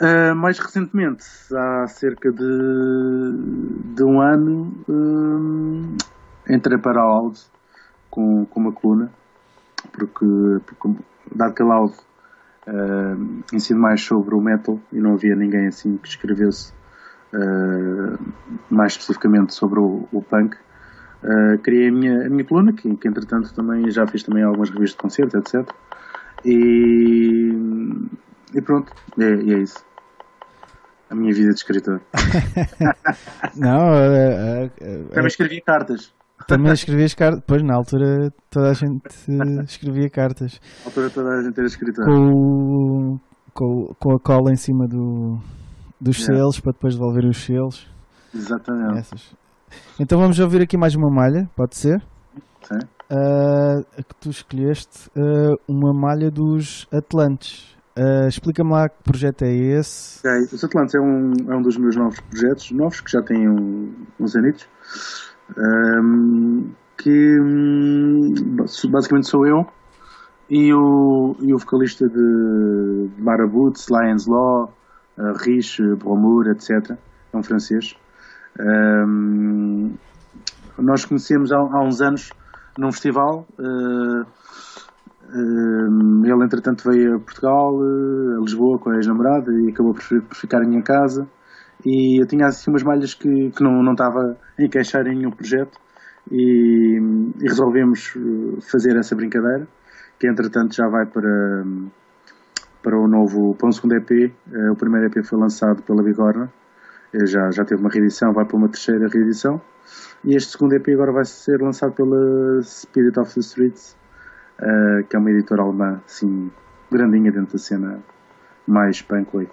Uh, mais recentemente, há cerca de, de um ano, uh, entrei para a Audi com, com uma coluna, porque, porque dado que a Audi uh, ensina mais sobre o metal e não havia ninguém assim que escrevesse uh, mais especificamente sobre o, o punk, uh, criei a minha, a minha coluna, que, que entretanto também já fiz também algumas revistas de concerto, etc. E, e pronto, é, é isso a minha vida de escritor. não, uh, uh, também escrevi cartas. Também escrevias cartas. Pois, na altura toda a gente escrevia cartas. Na altura toda a gente era escritor. Com, com, com a cola em cima do, dos yeah. selos para depois devolver os selos. Exatamente. Essas. Então vamos ouvir aqui mais uma malha, pode ser? Sim. Uh, a que tu escolheste, uh, uma malha dos Atlantes. Uh, Explica-me lá que projeto é esse. Okay. Os Atlantes é um, é um dos meus novos projetos, novos, que já têm um, uns anitos um, que um, basicamente sou eu e o, e o vocalista de, Marabouts, Lions Law, uh, Rich, Bromur, etc. É um francês. Um, nós conhecemos há, há, uns anos num festival. Uh, ele, entretanto, veio a Portugal, a Lisboa, com a ex-namorada e acabou por, ficar em minha casa. E eu tinha assim umas malhas que, que não, não estava a encaixar em nenhum projeto e, e resolvemos fazer essa brincadeira que entretanto já vai para, para o novo, para um segundo EP. Eh, o primeiro EP foi lançado pela Bigorna, eh, já, já teve uma reedição, vai para uma terceira reedição. E este segundo EP agora vai ser lançado pela Spirit of the Streets, eh, que é uma editora alemã, assim, grandinha dentro da cena mais punk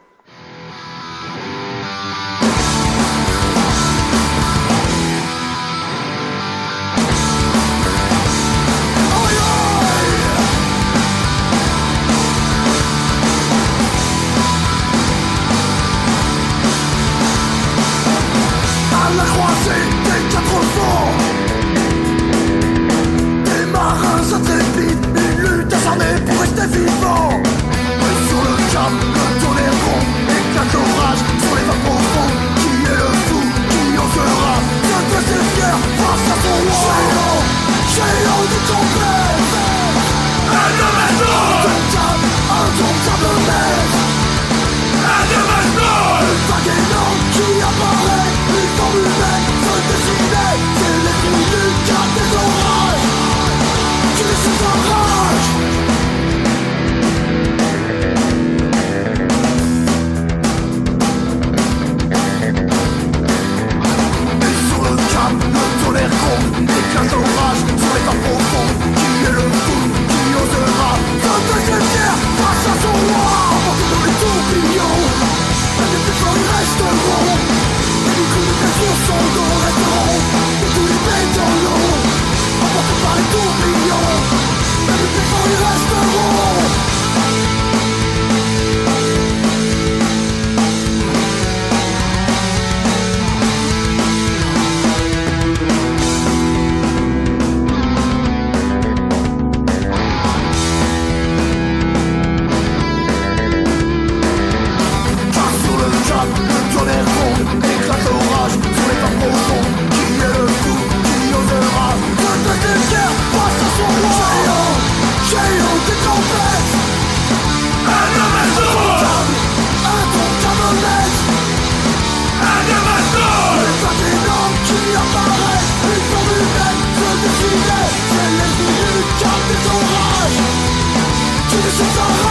This is a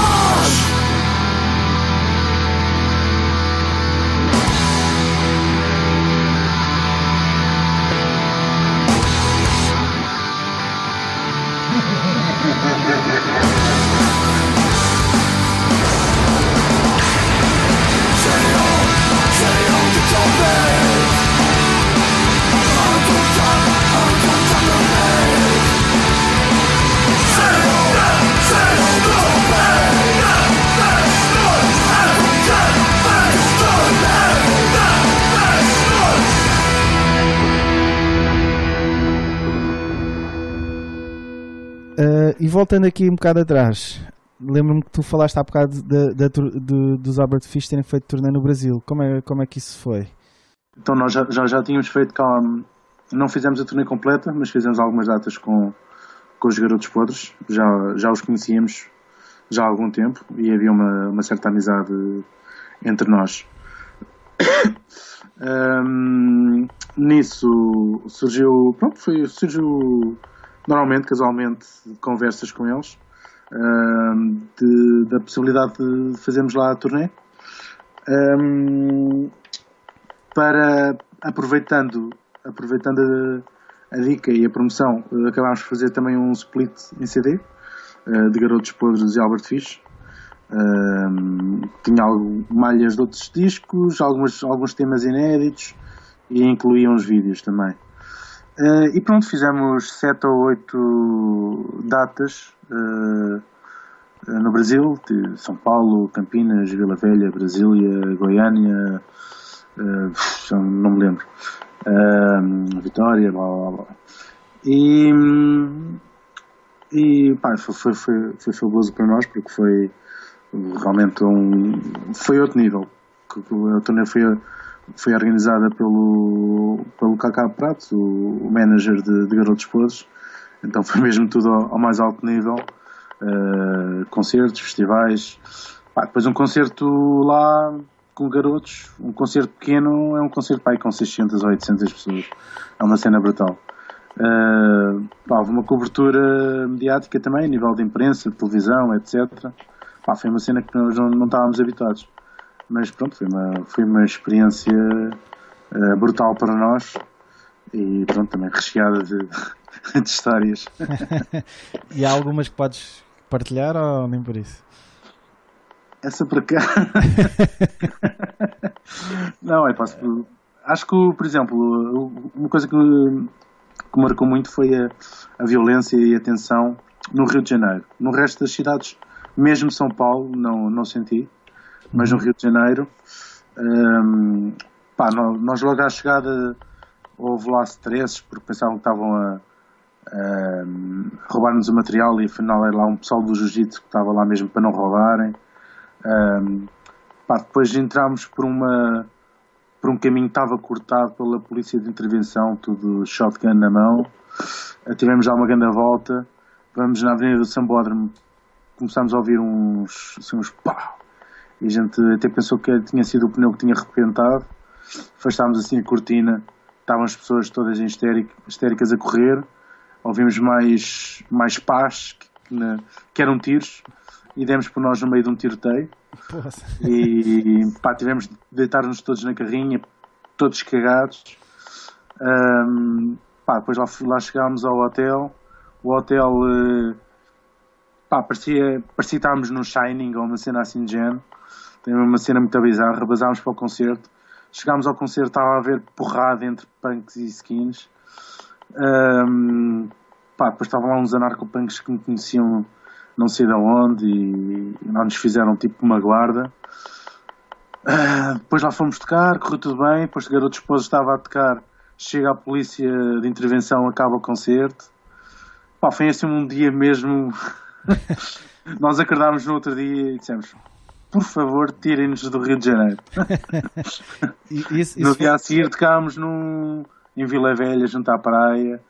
voltando aqui um bocado atrás, lembro-me que tu falaste há bocado de, de, de, dos Albert Fish terem feito turnê no Brasil. Como é, como é que isso foi? Então, nós já, já, já tínhamos feito cá. Não fizemos a turnê completa, mas fizemos algumas datas com, com os Garotos Podres. Já, já os conhecíamos já há algum tempo e havia uma, uma certa amizade entre nós. um, nisso surgiu. Pronto, foi, surgiu normalmente, casualmente, conversas com eles de, da possibilidade de fazermos lá a turnê. Um, para aproveitando, aproveitando a, a, dica e a promoção, acabámos de fazer também um split em CD uh, de Garotos Podres e Albert Fish. Tinha algo, malhas de outros discos, alguns, alguns temas inéditos e incluía uns vídeos também. Uh, e pronto, fizemos sete ou oito datas uh, no Brasil, São Paulo, Campinas, Vila Velha, Brasília, Goiânia, uh, não me lembro, Vitória, blá blá blá. E, E pá, foi, foi, foi, fabuloso para nós porque foi realmente um. Foi outro nível. A torneio foi, foi organizada pelo, pelo Kaká Prato, o manager de, de Garotos Pozos. Então foi mesmo tudo ao, ao mais alto nível. Uh, concertos, festivais. Pá, depois um concerto lá com garotos, um concerto pequeno é um concerto pá, com 600 ou 800 pessoas. É uma cena brutal. Uh, pá, houve uma cobertura mediática também, a nível de imprensa, de televisão, etc. Pá, foi uma cena que nós não, não estávamos habituados. Mas pronto, foi uma, foi uma experiência uh, brutal para nós e pronto, também recheada de, de histórias. e há algumas que podes partilhar ou nem por isso? Essa para cá. não, é posso. Acho que, por exemplo, uma coisa que, que marcou muito foi a, a violência e a tensão no Rio de Janeiro. No resto das cidades, mesmo São Paulo, não, não senti, mas no Rio de Janeiro, um, pá, nós logo à chegada houve lá stresses porque pensavam que estavam a, a roubar-nos o material e afinal era lá um pessoal do jiu-jitsu que estava lá mesmo para não roubarem. Um, pá, depois entramos por uma por um caminho que estava cortado pela polícia de intervenção, tudo shotgun na mão. Uh, tivemos já uma grande volta. Vamos na Avenida do Sambódromo, começámos a ouvir uns, assim, uns pá! E a gente até pensou que tinha sido o pneu que tinha arrebentado. Afastámos assim a cortina, estavam as pessoas todas em histéricas a correr. Ouvimos mais, mais paz, que, que eram tiros e demos por nós no meio de um tiroteio. E pá, tivemos de deitar-nos todos na carrinha, todos cagados. Um, pá, depois lá, lá chegámos ao hotel. O hotel uh, pá, parecia, parecia que estávamos num Shining ou uma cena assim de género. Tem uma cena muito bizarra. Basámos para o concerto. Chegámos ao concerto, estava a haver porrada entre punks e skins. Um, pá, depois estavam lá uns anarcopunks que me conheciam não sei de onde e não nos fizeram tipo uma guarda. Uh, depois lá fomos tocar, correu tudo bem. Depois o garoto esposo estava a tocar, chega a polícia de intervenção, acaba o concerto. Pá, foi assim um dia mesmo. Nós acordámos no outro dia e dissemos: por favor, tirem-nos do Rio de Janeiro. isso, isso no dia foi... a seguir tocámos num, em Vila Velha, junto à praia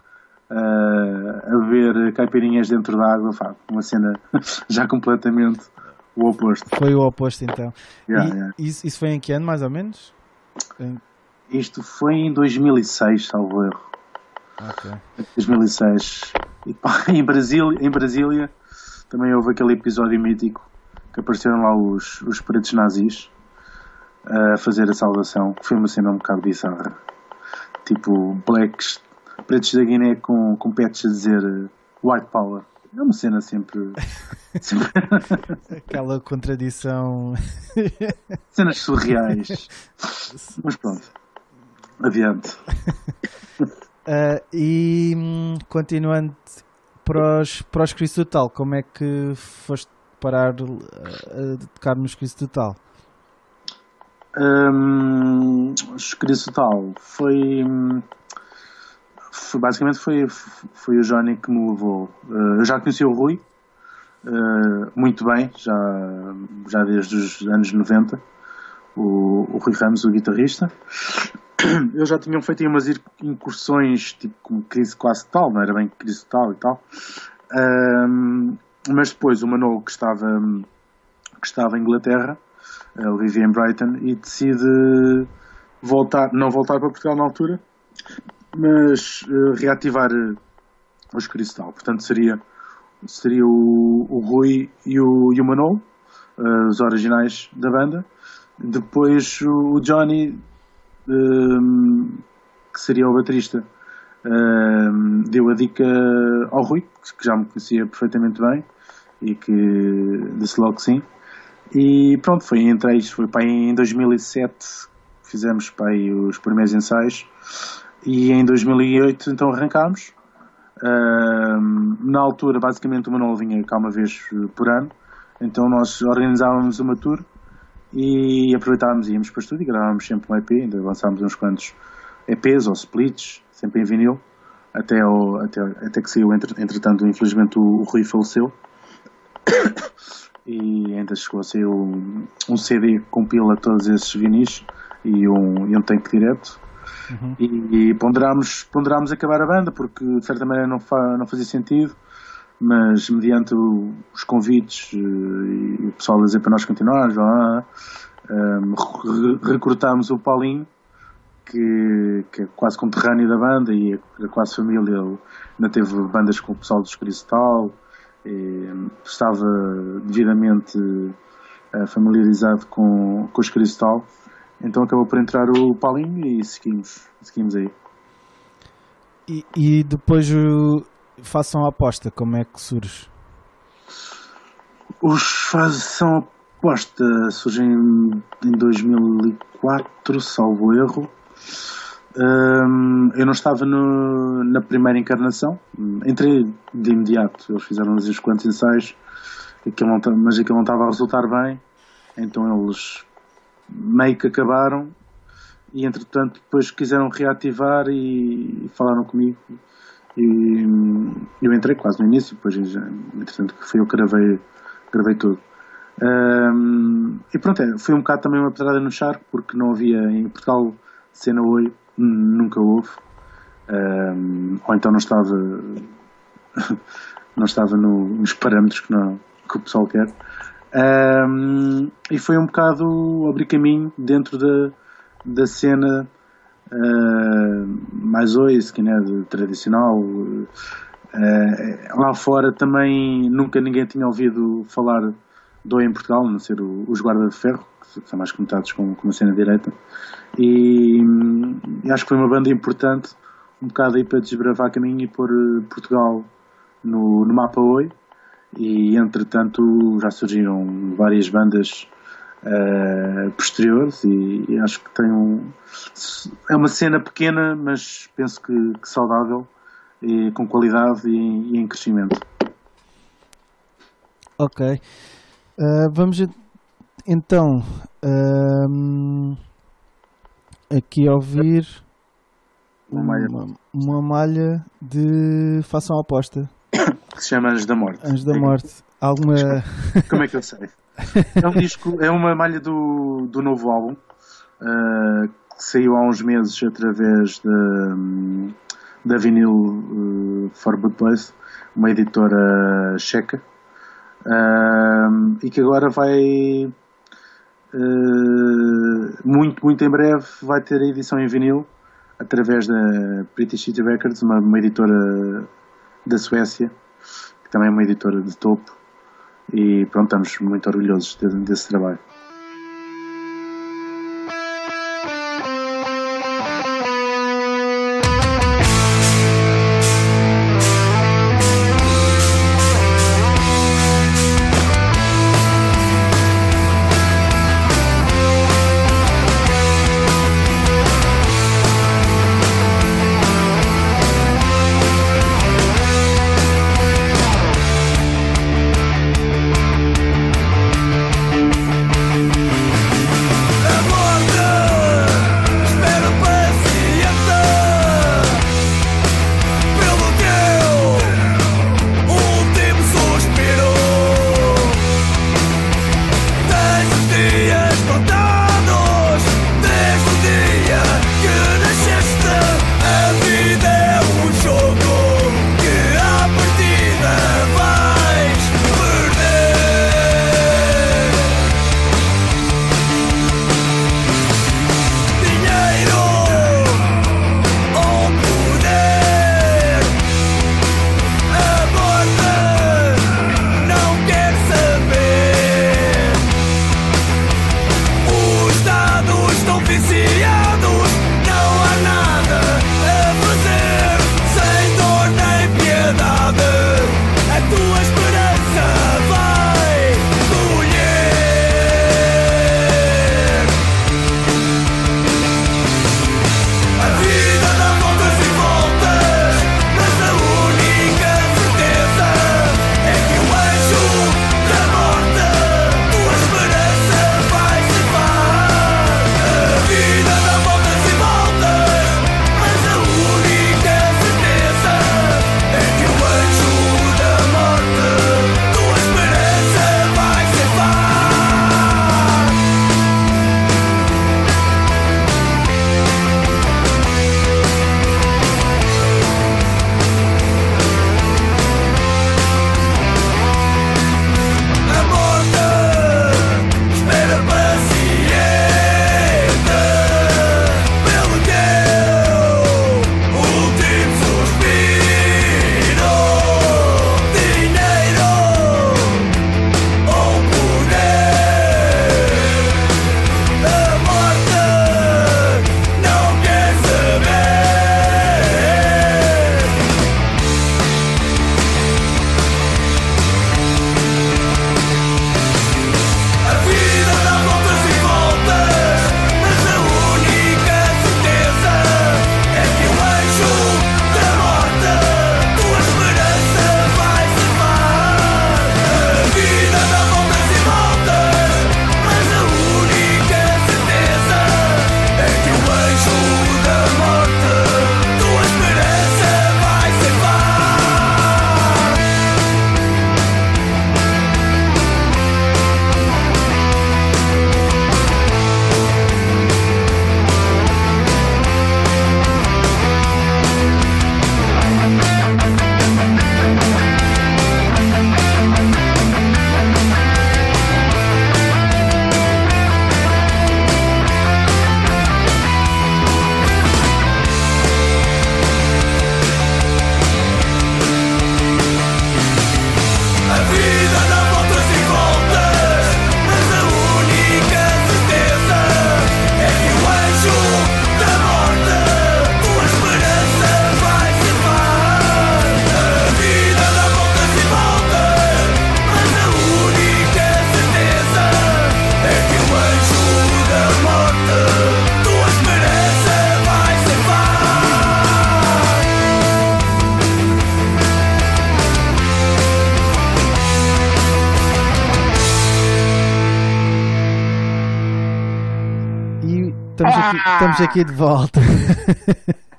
uh, a beber caipirinhas dentro d'água, uma cena já completamente o oposto. Foi o oposto então. Yeah, e, yeah. Isso, isso, foi em que ano mais ou menos? Em... Isto foi em 2006, salvo erro. Ok. 2006. E, pá, em, Brasília, em Brasília também houve aquele episódio mítico que apareceram lá os, os pretos nazis a fazer a saudação, que foi uma cena um bocado bizarra. Tipo, blacks pretos da Guiné com, com pets a dizer uh, white power. É uma cena sempre. sempre... Aquela contradição. Cenas surreais. Mas pronto. Adiante. Uh, e hum, continuando para os, para os Cristo Total, como é que foste parar a tocar nos Cristo Total? Um, os Cristo Total foi. Um, foi, basicamente foi, foi o Johnny que me levou. Uh, eu já conheci o Rui muito bem, já, já desde os anos 90, o, o Rui Ramos, o guitarrista. Eles já tinham feito umas incursões, tipo como crise quase tal, não era bem crise tal e tal. Uh, mas depois o Manolo, que estava, que estava em Inglaterra, ele vivia em Brighton, e decide voltar, não voltar para Portugal na altura, mas uh, reativar uh, os Cristal. Portanto, seria, seria o, o Rui e o, e o Manol, uh, os originais da banda. Depois o, o Johnny, que seria o baterista, deu a dica ao Rui, que já me conhecia perfeitamente bem e que disse logo que sim. E pronto, foi entre eles, foi para em 2007 fizemos para os primeiros ensaios e em 2008 então arrancámos. Uh, na altura, basicamente, o Manuel vinha cá uma vez por ano, então nós organizávamos uma tour e aproveitávamos íamos para o estúdio e gravávamos sempre um EP, ainda lançámos uns quantos EPs ou splits, sempre em vinil, até, ao, até, até que saiu, entretanto, infelizmente o, o Rui faleceu. E ainda chegou a sair um, um CD que compila todos esses vinis e um, e um tanque direto. Uhum. E, e ponderámos, ponderámos acabar a banda porque de certa maneira não, fa, não fazia sentido, mas mediante o, os convites eh, e o pessoal a dizer para nós continuarmos, lá, um, recrutámos o Paulinho, que, que, é quase conterrâneo da banda e é quase família. Ele ainda teve bandas com o pessoal dos Cristal, estava devidamente uh, familiarizado com, com os Cristal. Então acabou por entrar o Paulinho e seguimos, seguimos aí. E, e depois façam a aposta, como é que surge? Os façam aposta surgem em 2004, salvo erro. Eu não estava no, na primeira encarnação, entrei de imediato. Eles fizeram uns quantos ensaios, mas aquilo não estava a resultar bem, então eles meio que acabaram e entretanto depois quiseram reativar e, e falaram comigo e eu entrei quase no início, depois entretanto foi eu que gravei, gravei tudo. Um, e pronto, é, foi um bocado também uma pedrada no charco porque não havia em Portugal cena oi, nunca houve. Um, ou então não estava não estava no, nos parâmetros que, não, que o pessoal quer. Um, e foi um bocado abrir caminho dentro da, da cena uh, mais oi, skinhead tradicional. Uh, lá fora também nunca ninguém tinha ouvido falar do em Portugal, a não ser o, os Guarda de Ferro, são mais conotados com, com a cena direita. E, e, acho que foi uma banda importante, um bocado aí para desbravar caminho e pôr eh, Portugal no, no mapa Oi. E entretanto já surgiram várias bandas uh, posteriores e, e, acho que tem um. É uma cena pequena, mas penso que, que saudável, e, com qualidade e, e em crescimento. Ok. Uh, vamos então uh, aqui ouvir uma, uma, uma, malha de façam a aposta que se chama Anjos da Morte. Anjos da Morte. Alguma. Como é que eu sei? É um disco, é uma malha do, do novo álbum uh, que saiu há uns meses através da, da Vinyl uh, for Good Place, uma editora checa Uh, e que agora vai uh, muito, muito em breve vai ter a edição em vinil através da British City Records, uma, uma editora da Suécia, que também é uma editora de topo, e pronto, estamos muito orgulhosos desse trabalho. Estamos, aqui, estamos aqui de volta.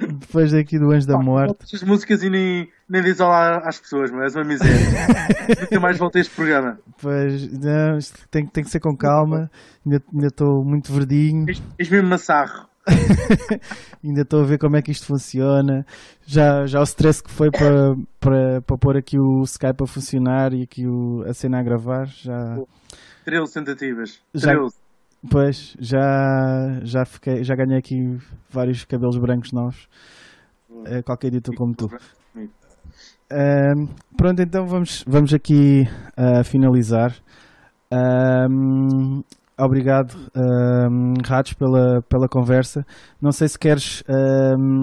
Depois daqui do Anjo da Morte. As músicas e nem, nem diz olá às pessoas, mas é uma miséria. Nunca mais voltei a este programa. Pois, não, isto tem, tem que ser com calma. Ainda estou muito verdinho. És mesmo massarro. ainda estou a ver como é que isto funciona. Já, já o stress que foi para, para, para pôr aqui o Skype a funcionar e aqui o, a cena a gravar. Já... 13 tentativas. 13. Já, Pois, já, já, fiquei, já ganhei aqui vários cabelos brancos novos. Uh, qualquer dia estou como tu. Pronto, então vamos, vamos aqui uh, finalizar. Uh, obrigado, uh, Ratos, pela, pela conversa. Não sei se queres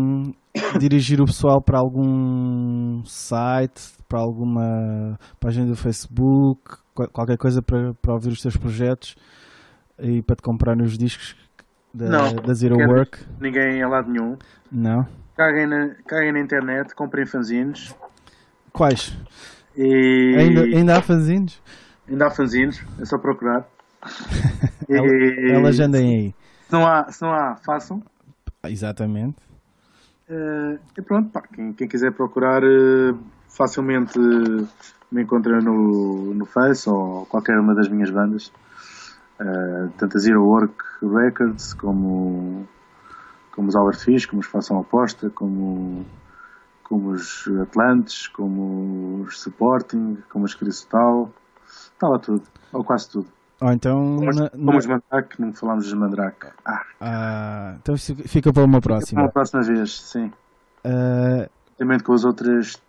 dirigir o pessoal para algum site, para alguma página do Facebook, qualquer coisa para, para ouvir os teus projetos e para te comprar os discos da, não, da Zero Work? Ninguém a lado nenhum. Não. Caguem na, caguem na internet, comprem fanzines. Quais? E... Ainda, ainda há fanzines? Ainda há fanzines, é só procurar. e... Elas andem aí. Se não há, se não há façam. Exatamente. Uh, e pronto, pá, quem, quem quiser procurar uh, facilmente me encontra no, no Face ou qualquer uma das minhas bandas. Uh, tanto a Zero Work Records como, como os Albert Fish, como os Façam Aposta, como, como os Atlantes, como os Supporting, como os Cristal, está lá tudo, ou quase tudo. Ou então. Como, na, como os Mandrake, não falámos dos Mandrake. Ah. ah. então fica para uma próxima. Para uma próxima vez, sim. Uh... Com as outras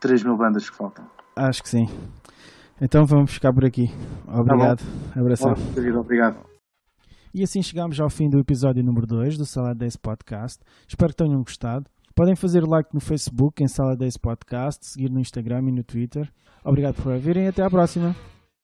3 mil bandas que faltam. Acho que sim. Então vamos ficar por aqui. Obrigado. Tá Abração. Obrigado. E assim chegamos ao fim do episódio número 2 do Sala 10 Podcast. Espero que tenham gostado. Podem fazer like no Facebook em Sala 10 Podcast, seguir no Instagram e no Twitter. Obrigado por ouvirem e até à próxima.